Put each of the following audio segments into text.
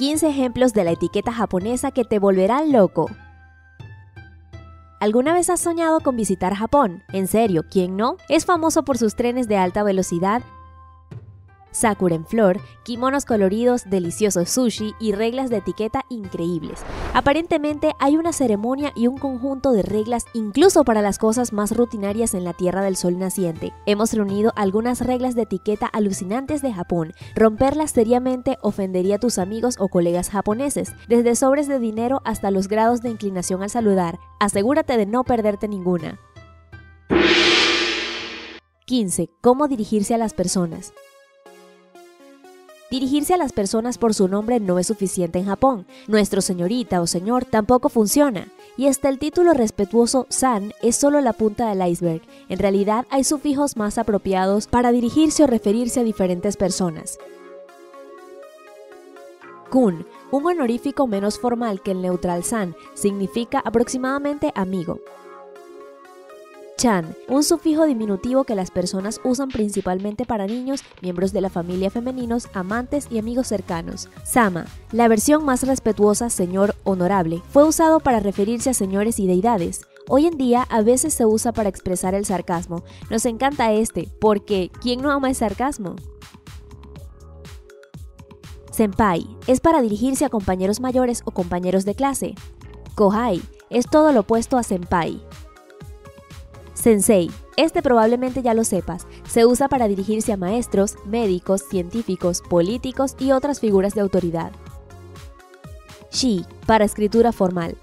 15 ejemplos de la etiqueta japonesa que te volverán loco. ¿Alguna vez has soñado con visitar Japón? En serio, ¿quién no? Es famoso por sus trenes de alta velocidad, sakura en flor, kimonos coloridos, deliciosos sushi y reglas de etiqueta increíbles. Aparentemente hay una ceremonia y un conjunto de reglas incluso para las cosas más rutinarias en la Tierra del Sol naciente. Hemos reunido algunas reglas de etiqueta alucinantes de Japón. Romperlas seriamente ofendería a tus amigos o colegas japoneses, desde sobres de dinero hasta los grados de inclinación al saludar. Asegúrate de no perderte ninguna. 15. Cómo dirigirse a las personas. Dirigirse a las personas por su nombre no es suficiente en Japón. Nuestro señorita o señor tampoco funciona. Y hasta el título respetuoso san es solo la punta del iceberg. En realidad hay sufijos más apropiados para dirigirse o referirse a diferentes personas. Kun, un honorífico menos formal que el neutral san, significa aproximadamente amigo. Chan, un sufijo diminutivo que las personas usan principalmente para niños, miembros de la familia femeninos, amantes y amigos cercanos. Sama, la versión más respetuosa señor honorable, fue usado para referirse a señores y deidades. Hoy en día a veces se usa para expresar el sarcasmo. Nos encanta este, porque ¿quién no ama el sarcasmo? Senpai es para dirigirse a compañeros mayores o compañeros de clase. Kohai es todo lo opuesto a senpai. Sensei. Este probablemente ya lo sepas. Se usa para dirigirse a maestros, médicos, científicos, políticos y otras figuras de autoridad. Shi, para escritura formal.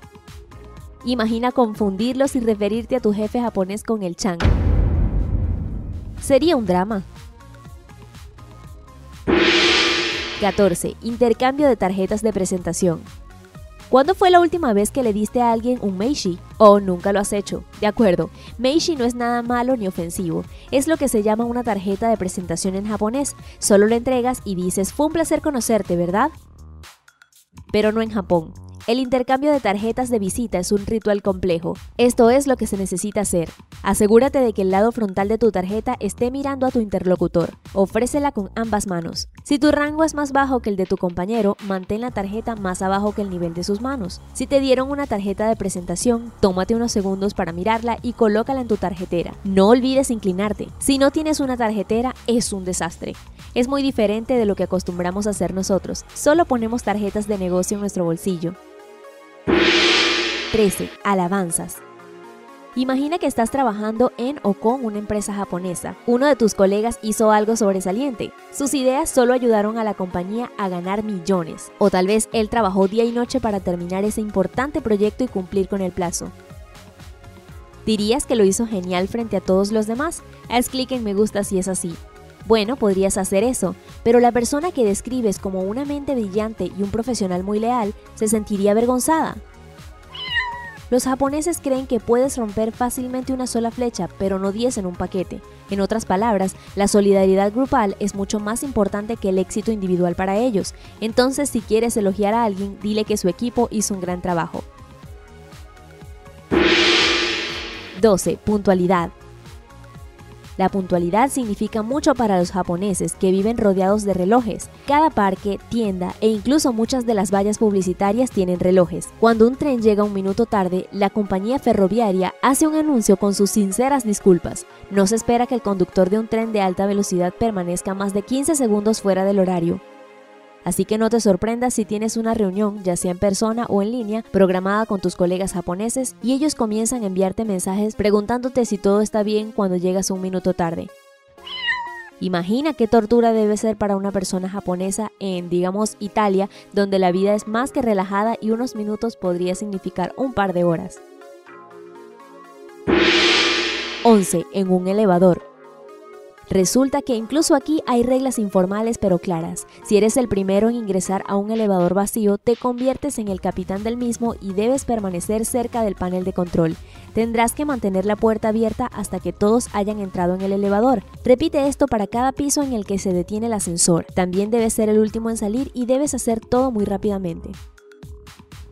Imagina confundirlos y referirte a tu jefe japonés con el chan. Sería un drama. 14. Intercambio de tarjetas de presentación. ¿Cuándo fue la última vez que le diste a alguien un Meishi? ¿O oh, nunca lo has hecho? De acuerdo, Meishi no es nada malo ni ofensivo. Es lo que se llama una tarjeta de presentación en japonés. Solo le entregas y dices, fue un placer conocerte, ¿verdad? Pero no en Japón. El intercambio de tarjetas de visita es un ritual complejo. Esto es lo que se necesita hacer. Asegúrate de que el lado frontal de tu tarjeta esté mirando a tu interlocutor. Ofrécela con ambas manos. Si tu rango es más bajo que el de tu compañero, mantén la tarjeta más abajo que el nivel de sus manos. Si te dieron una tarjeta de presentación, tómate unos segundos para mirarla y colócala en tu tarjetera. No olvides inclinarte. Si no tienes una tarjetera, es un desastre. Es muy diferente de lo que acostumbramos a hacer nosotros. Solo ponemos tarjetas de negocio en nuestro bolsillo. 13. Alabanzas. Imagina que estás trabajando en o con una empresa japonesa. Uno de tus colegas hizo algo sobresaliente. Sus ideas solo ayudaron a la compañía a ganar millones. O tal vez él trabajó día y noche para terminar ese importante proyecto y cumplir con el plazo. ¿Dirías que lo hizo genial frente a todos los demás? Haz clic en me gusta si es así. Bueno, podrías hacer eso, pero la persona que describes como una mente brillante y un profesional muy leal se sentiría avergonzada. Los japoneses creen que puedes romper fácilmente una sola flecha, pero no 10 en un paquete. En otras palabras, la solidaridad grupal es mucho más importante que el éxito individual para ellos. Entonces, si quieres elogiar a alguien, dile que su equipo hizo un gran trabajo. 12. Puntualidad. La puntualidad significa mucho para los japoneses que viven rodeados de relojes. Cada parque, tienda e incluso muchas de las vallas publicitarias tienen relojes. Cuando un tren llega un minuto tarde, la compañía ferroviaria hace un anuncio con sus sinceras disculpas. No se espera que el conductor de un tren de alta velocidad permanezca más de 15 segundos fuera del horario. Así que no te sorprendas si tienes una reunión, ya sea en persona o en línea, programada con tus colegas japoneses y ellos comienzan a enviarte mensajes preguntándote si todo está bien cuando llegas un minuto tarde. Imagina qué tortura debe ser para una persona japonesa en, digamos, Italia, donde la vida es más que relajada y unos minutos podría significar un par de horas. 11. En un elevador. Resulta que incluso aquí hay reglas informales pero claras. Si eres el primero en ingresar a un elevador vacío, te conviertes en el capitán del mismo y debes permanecer cerca del panel de control. Tendrás que mantener la puerta abierta hasta que todos hayan entrado en el elevador. Repite esto para cada piso en el que se detiene el ascensor. También debes ser el último en salir y debes hacer todo muy rápidamente.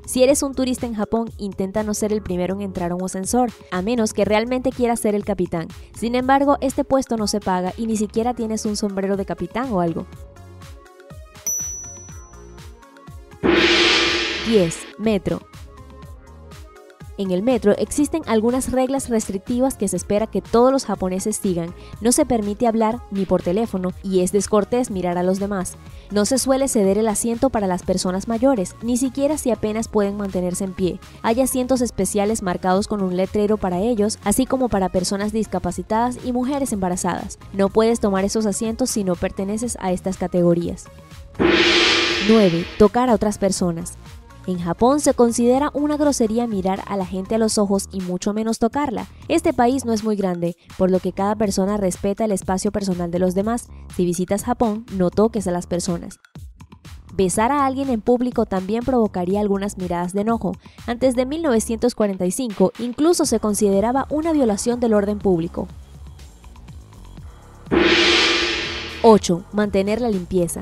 Si eres un turista en Japón, intenta no ser el primero en entrar a un ascensor, a menos que realmente quieras ser el capitán. Sin embargo, este puesto no se paga y ni siquiera tienes un sombrero de capitán o algo. 10. Metro. En el metro existen algunas reglas restrictivas que se espera que todos los japoneses sigan. No se permite hablar ni por teléfono y es descortés mirar a los demás. No se suele ceder el asiento para las personas mayores, ni siquiera si apenas pueden mantenerse en pie. Hay asientos especiales marcados con un letrero para ellos, así como para personas discapacitadas y mujeres embarazadas. No puedes tomar esos asientos si no perteneces a estas categorías. 9. Tocar a otras personas. En Japón se considera una grosería mirar a la gente a los ojos y mucho menos tocarla. Este país no es muy grande, por lo que cada persona respeta el espacio personal de los demás. Si visitas Japón, no toques a las personas. Besar a alguien en público también provocaría algunas miradas de enojo. Antes de 1945, incluso se consideraba una violación del orden público. 8. Mantener la limpieza.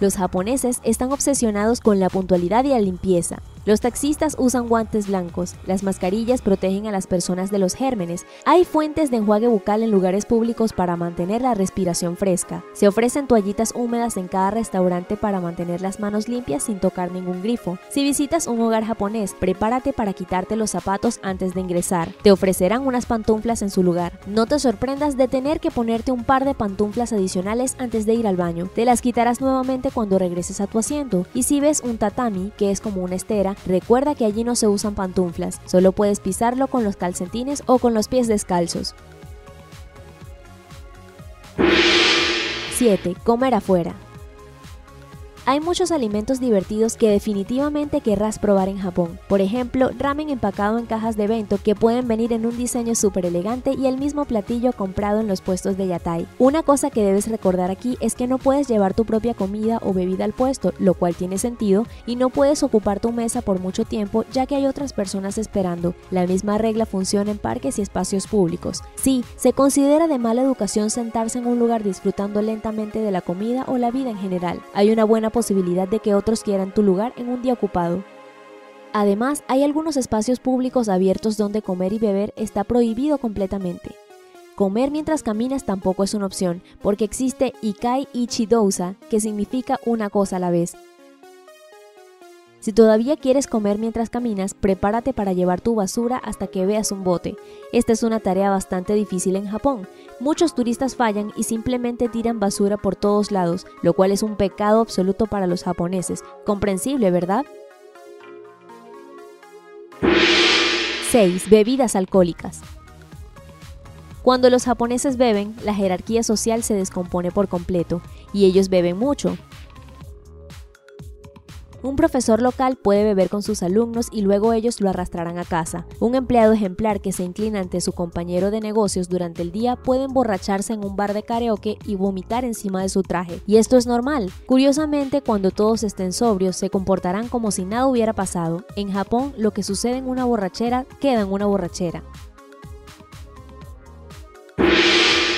Los japoneses están obsesionados con la puntualidad y la limpieza. Los taxistas usan guantes blancos, las mascarillas protegen a las personas de los gérmenes, hay fuentes de enjuague bucal en lugares públicos para mantener la respiración fresca, se ofrecen toallitas húmedas en cada restaurante para mantener las manos limpias sin tocar ningún grifo. Si visitas un hogar japonés, prepárate para quitarte los zapatos antes de ingresar. Te ofrecerán unas pantuflas en su lugar. No te sorprendas de tener que ponerte un par de pantuflas adicionales antes de ir al baño. Te las quitarás nuevamente cuando regreses a tu asiento. Y si ves un tatami, que es como una estera, recuerda que allí no se usan pantuflas, solo puedes pisarlo con los calcetines o con los pies descalzos. 7. Comer afuera. Hay muchos alimentos divertidos que definitivamente querrás probar en Japón. Por ejemplo, ramen empacado en cajas de bento que pueden venir en un diseño súper elegante y el mismo platillo comprado en los puestos de yatai. Una cosa que debes recordar aquí es que no puedes llevar tu propia comida o bebida al puesto, lo cual tiene sentido, y no puedes ocupar tu mesa por mucho tiempo ya que hay otras personas esperando. La misma regla funciona en parques y espacios públicos. Sí, se considera de mala educación sentarse en un lugar disfrutando lentamente de la comida o la vida en general. Hay una buena posibilidad de que otros quieran tu lugar en un día ocupado. Además, hay algunos espacios públicos abiertos donde comer y beber está prohibido completamente. Comer mientras caminas tampoco es una opción, porque existe Ikai Ichidousa, que significa una cosa a la vez, si todavía quieres comer mientras caminas, prepárate para llevar tu basura hasta que veas un bote. Esta es una tarea bastante difícil en Japón. Muchos turistas fallan y simplemente tiran basura por todos lados, lo cual es un pecado absoluto para los japoneses. Comprensible, ¿verdad? 6. Bebidas alcohólicas. Cuando los japoneses beben, la jerarquía social se descompone por completo, y ellos beben mucho, un profesor local puede beber con sus alumnos y luego ellos lo arrastrarán a casa. Un empleado ejemplar que se inclina ante su compañero de negocios durante el día puede emborracharse en un bar de karaoke y vomitar encima de su traje. Y esto es normal. Curiosamente, cuando todos estén sobrios, se comportarán como si nada hubiera pasado. En Japón, lo que sucede en una borrachera queda en una borrachera.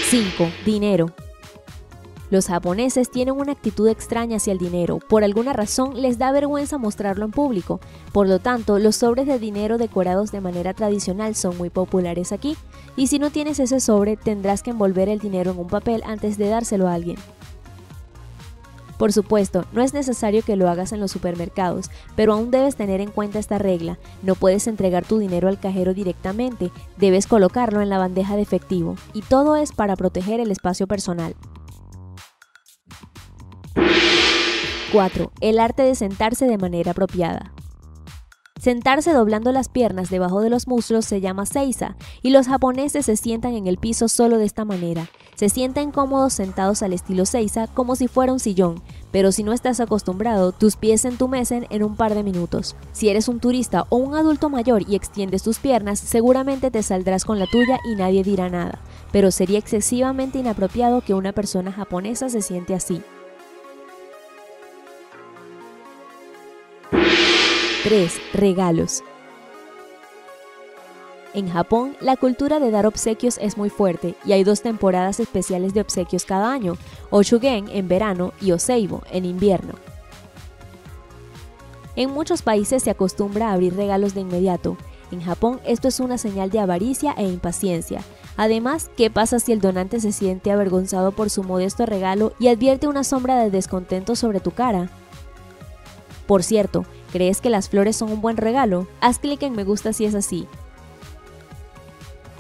5. Dinero. Los japoneses tienen una actitud extraña hacia el dinero, por alguna razón les da vergüenza mostrarlo en público, por lo tanto los sobres de dinero decorados de manera tradicional son muy populares aquí, y si no tienes ese sobre tendrás que envolver el dinero en un papel antes de dárselo a alguien. Por supuesto, no es necesario que lo hagas en los supermercados, pero aún debes tener en cuenta esta regla. No puedes entregar tu dinero al cajero directamente, debes colocarlo en la bandeja de efectivo, y todo es para proteger el espacio personal. 4. El arte de sentarse de manera apropiada. Sentarse doblando las piernas debajo de los muslos se llama seiza y los japoneses se sientan en el piso solo de esta manera. Se sienten cómodos sentados al estilo seiza como si fuera un sillón, pero si no estás acostumbrado, tus pies se entumecen en un par de minutos. Si eres un turista o un adulto mayor y extiendes tus piernas, seguramente te saldrás con la tuya y nadie dirá nada, pero sería excesivamente inapropiado que una persona japonesa se siente así. 3. Regalos. En Japón, la cultura de dar obsequios es muy fuerte y hay dos temporadas especiales de obsequios cada año, Oshugen en verano y Oseibo en invierno. En muchos países se acostumbra a abrir regalos de inmediato. En Japón esto es una señal de avaricia e impaciencia. Además, ¿qué pasa si el donante se siente avergonzado por su modesto regalo y advierte una sombra de descontento sobre tu cara? Por cierto, ¿crees que las flores son un buen regalo? Haz clic en me gusta si es así.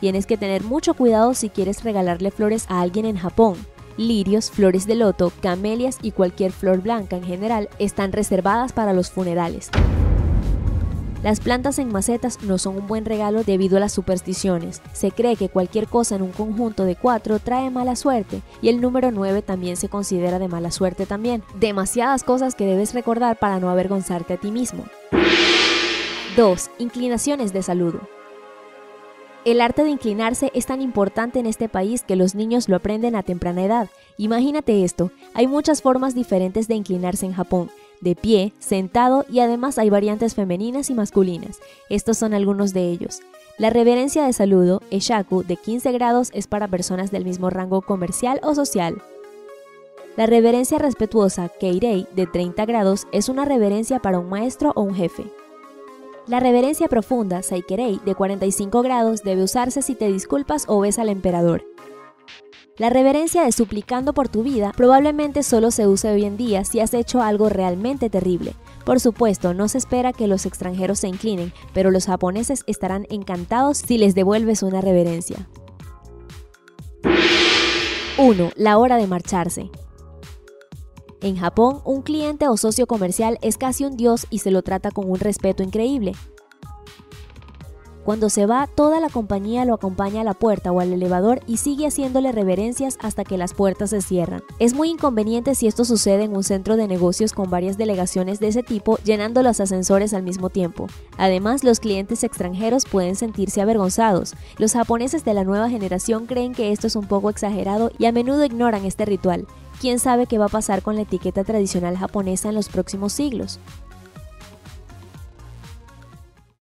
Tienes que tener mucho cuidado si quieres regalarle flores a alguien en Japón. Lirios, flores de loto, camelias y cualquier flor blanca en general están reservadas para los funerales. Las plantas en macetas no son un buen regalo debido a las supersticiones. Se cree que cualquier cosa en un conjunto de cuatro trae mala suerte y el número 9 también se considera de mala suerte también. Demasiadas cosas que debes recordar para no avergonzarte a ti mismo. 2. Inclinaciones de saludo. El arte de inclinarse es tan importante en este país que los niños lo aprenden a temprana edad. Imagínate esto, hay muchas formas diferentes de inclinarse en Japón de pie, sentado y además hay variantes femeninas y masculinas. Estos son algunos de ellos. La reverencia de saludo, Eshaku, de 15 grados es para personas del mismo rango comercial o social. La reverencia respetuosa, Keirei, de 30 grados, es una reverencia para un maestro o un jefe. La reverencia profunda, Saikerei, de 45 grados, debe usarse si te disculpas o ves al emperador. La reverencia de suplicando por tu vida probablemente solo se use hoy en día si has hecho algo realmente terrible. Por supuesto, no se espera que los extranjeros se inclinen, pero los japoneses estarán encantados si les devuelves una reverencia. 1. La hora de marcharse. En Japón, un cliente o socio comercial es casi un dios y se lo trata con un respeto increíble. Cuando se va, toda la compañía lo acompaña a la puerta o al elevador y sigue haciéndole reverencias hasta que las puertas se cierran. Es muy inconveniente si esto sucede en un centro de negocios con varias delegaciones de ese tipo llenando los ascensores al mismo tiempo. Además, los clientes extranjeros pueden sentirse avergonzados. Los japoneses de la nueva generación creen que esto es un poco exagerado y a menudo ignoran este ritual. ¿Quién sabe qué va a pasar con la etiqueta tradicional japonesa en los próximos siglos?